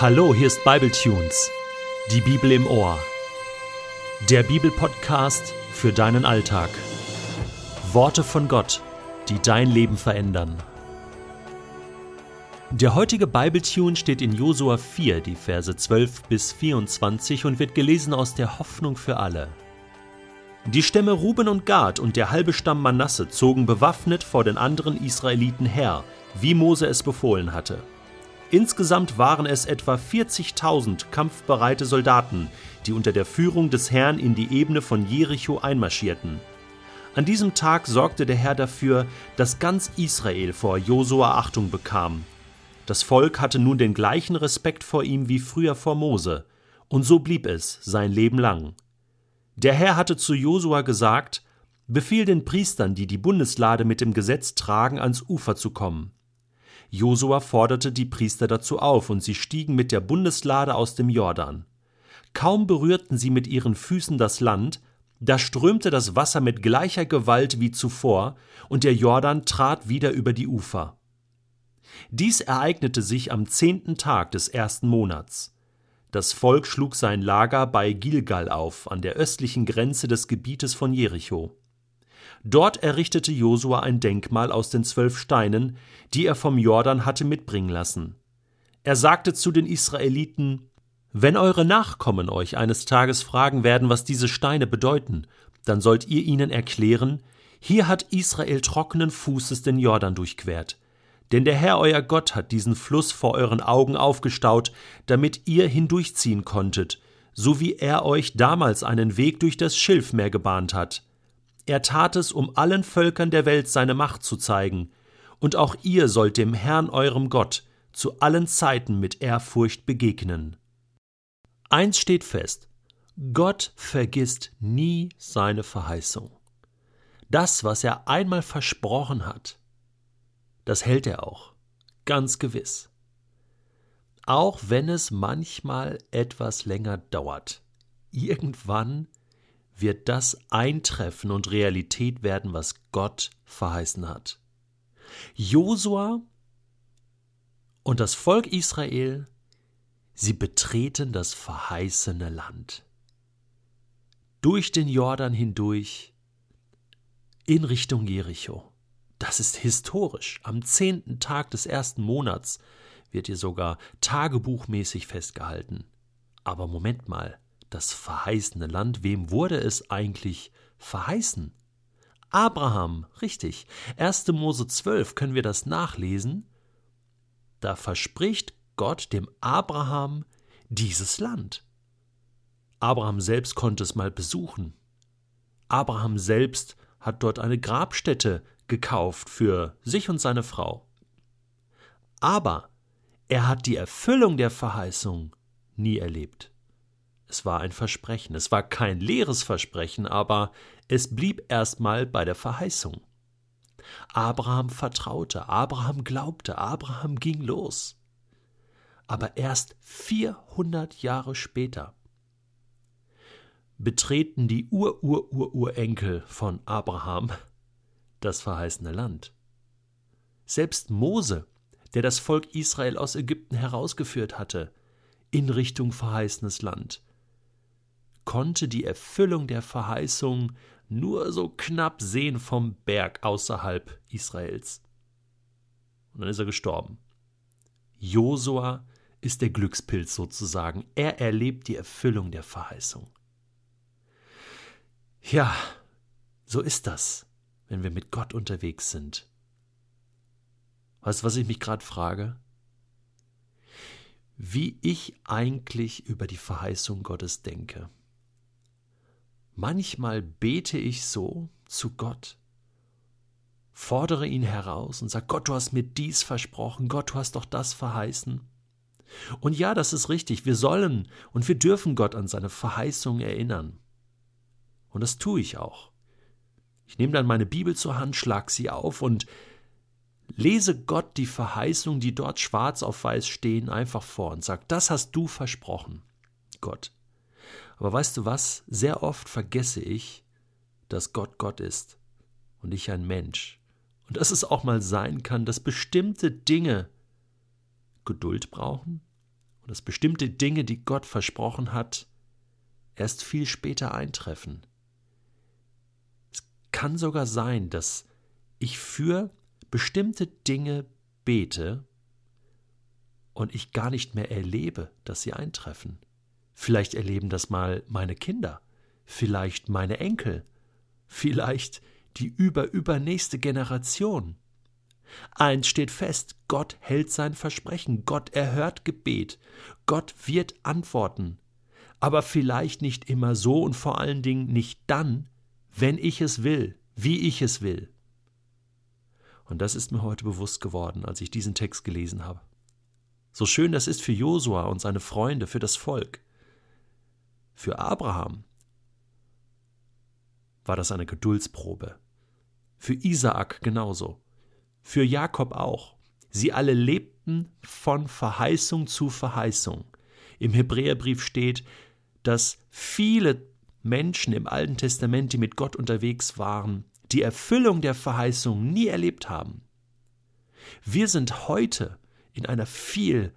Hallo, hier ist Bibletunes, die Bibel im Ohr. Der Bibelpodcast für deinen Alltag. Worte von Gott, die dein Leben verändern. Der heutige Bibletune steht in Josua 4, die Verse 12 bis 24 und wird gelesen aus der Hoffnung für alle. Die Stämme Ruben und Gad und der halbe Stamm Manasse zogen bewaffnet vor den anderen Israeliten her, wie Mose es befohlen hatte. Insgesamt waren es etwa 40.000 kampfbereite Soldaten, die unter der Führung des Herrn in die Ebene von Jericho einmarschierten. An diesem Tag sorgte der Herr dafür, dass ganz Israel vor Josua Achtung bekam. Das Volk hatte nun den gleichen Respekt vor ihm wie früher vor Mose, und so blieb es sein Leben lang. Der Herr hatte zu Josua gesagt, Befiehl den Priestern, die die Bundeslade mit dem Gesetz tragen, ans Ufer zu kommen. Josua forderte die Priester dazu auf, und sie stiegen mit der Bundeslade aus dem Jordan. Kaum berührten sie mit ihren Füßen das Land, da strömte das Wasser mit gleicher Gewalt wie zuvor, und der Jordan trat wieder über die Ufer. Dies ereignete sich am zehnten Tag des ersten Monats. Das Volk schlug sein Lager bei Gilgal auf, an der östlichen Grenze des Gebietes von Jericho. Dort errichtete Josua ein Denkmal aus den zwölf Steinen, die er vom Jordan hatte mitbringen lassen. Er sagte zu den Israeliten Wenn eure Nachkommen euch eines Tages fragen werden, was diese Steine bedeuten, dann sollt ihr ihnen erklären Hier hat Israel trockenen Fußes den Jordan durchquert. Denn der Herr euer Gott hat diesen Fluss vor euren Augen aufgestaut, damit ihr hindurchziehen konntet, so wie er euch damals einen Weg durch das Schilfmeer gebahnt hat. Er tat es, um allen Völkern der Welt seine Macht zu zeigen, und auch ihr sollt dem Herrn eurem Gott zu allen Zeiten mit Ehrfurcht begegnen. Eins steht fest, Gott vergisst nie seine Verheißung. Das, was er einmal versprochen hat, das hält er auch, ganz gewiss. Auch wenn es manchmal etwas länger dauert. Irgendwann wird das eintreffen und Realität werden, was Gott verheißen hat. Josua und das Volk Israel, sie betreten das verheißene Land. Durch den Jordan hindurch in Richtung Jericho. Das ist historisch. Am zehnten Tag des ersten Monats wird hier sogar tagebuchmäßig festgehalten. Aber Moment mal, das verheißene Land, wem wurde es eigentlich verheißen? Abraham, richtig. 1. Mose 12 können wir das nachlesen. Da verspricht Gott dem Abraham dieses Land. Abraham selbst konnte es mal besuchen. Abraham selbst hat dort eine Grabstätte gekauft für sich und seine Frau. Aber er hat die Erfüllung der Verheißung nie erlebt. Es war ein Versprechen, es war kein leeres Versprechen, aber es blieb erstmal bei der Verheißung. Abraham vertraute, Abraham glaubte, Abraham ging los. Aber erst 400 Jahre später betreten die Ur-Ur-Ur-Urenkel von Abraham das verheißene Land. Selbst Mose, der das Volk Israel aus Ägypten herausgeführt hatte, in Richtung verheißenes Land, konnte die Erfüllung der Verheißung nur so knapp sehen vom Berg außerhalb Israels. Und dann ist er gestorben. Josua ist der Glückspilz sozusagen. Er erlebt die Erfüllung der Verheißung. Ja, so ist das, wenn wir mit Gott unterwegs sind. Weißt du, was ich mich gerade frage? Wie ich eigentlich über die Verheißung Gottes denke. Manchmal bete ich so zu Gott, fordere ihn heraus und sage, Gott, du hast mir dies versprochen, Gott, du hast doch das verheißen. Und ja, das ist richtig, wir sollen und wir dürfen Gott an seine Verheißung erinnern. Und das tue ich auch. Ich nehme dann meine Bibel zur Hand, schlag sie auf und lese Gott die Verheißung, die dort schwarz auf weiß stehen, einfach vor und sage, das hast du versprochen, Gott. Aber weißt du was? Sehr oft vergesse ich, dass Gott Gott ist und ich ein Mensch. Und dass es auch mal sein kann, dass bestimmte Dinge Geduld brauchen und dass bestimmte Dinge, die Gott versprochen hat, erst viel später eintreffen. Es kann sogar sein, dass ich für bestimmte Dinge bete und ich gar nicht mehr erlebe, dass sie eintreffen. Vielleicht erleben das mal meine Kinder, vielleicht meine Enkel, vielleicht die überübernächste Generation. Eins steht fest, Gott hält sein Versprechen, Gott erhört Gebet, Gott wird antworten, aber vielleicht nicht immer so und vor allen Dingen nicht dann, wenn ich es will, wie ich es will. Und das ist mir heute bewusst geworden, als ich diesen Text gelesen habe. So schön das ist für Josua und seine Freunde, für das Volk. Für Abraham war das eine Geduldsprobe. Für Isaak genauso. Für Jakob auch. Sie alle lebten von Verheißung zu Verheißung. Im Hebräerbrief steht, dass viele Menschen im Alten Testament, die mit Gott unterwegs waren, die Erfüllung der Verheißung nie erlebt haben. Wir sind heute in einer viel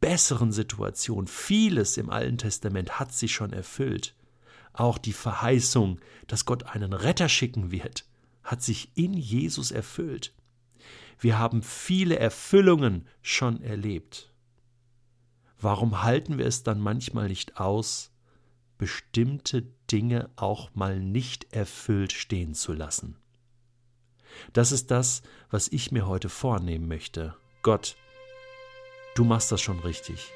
besseren Situation. Vieles im Alten Testament hat sich schon erfüllt. Auch die Verheißung, dass Gott einen Retter schicken wird, hat sich in Jesus erfüllt. Wir haben viele Erfüllungen schon erlebt. Warum halten wir es dann manchmal nicht aus, bestimmte Dinge auch mal nicht erfüllt stehen zu lassen? Das ist das, was ich mir heute vornehmen möchte. Gott, du machst das schon richtig.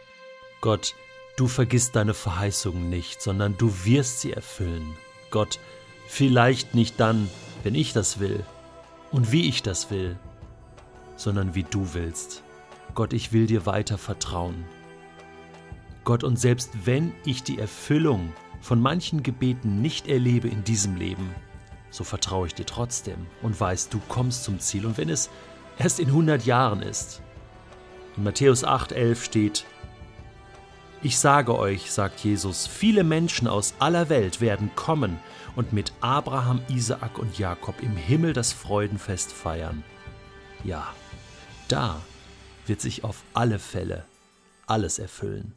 Gott, du vergisst deine Verheißungen nicht, sondern du wirst sie erfüllen. Gott, vielleicht nicht dann, wenn ich das will und wie ich das will, sondern wie du willst. Gott, ich will dir weiter vertrauen. Gott, und selbst wenn ich die Erfüllung von manchen Gebeten nicht erlebe in diesem Leben, so vertraue ich dir trotzdem und weiß, du kommst zum Ziel. Und wenn es erst in 100 Jahren ist, in Matthäus 8,11 steht, ich sage euch, sagt Jesus, viele Menschen aus aller Welt werden kommen und mit Abraham, Isaak und Jakob im Himmel das Freudenfest feiern. Ja, da wird sich auf alle Fälle alles erfüllen.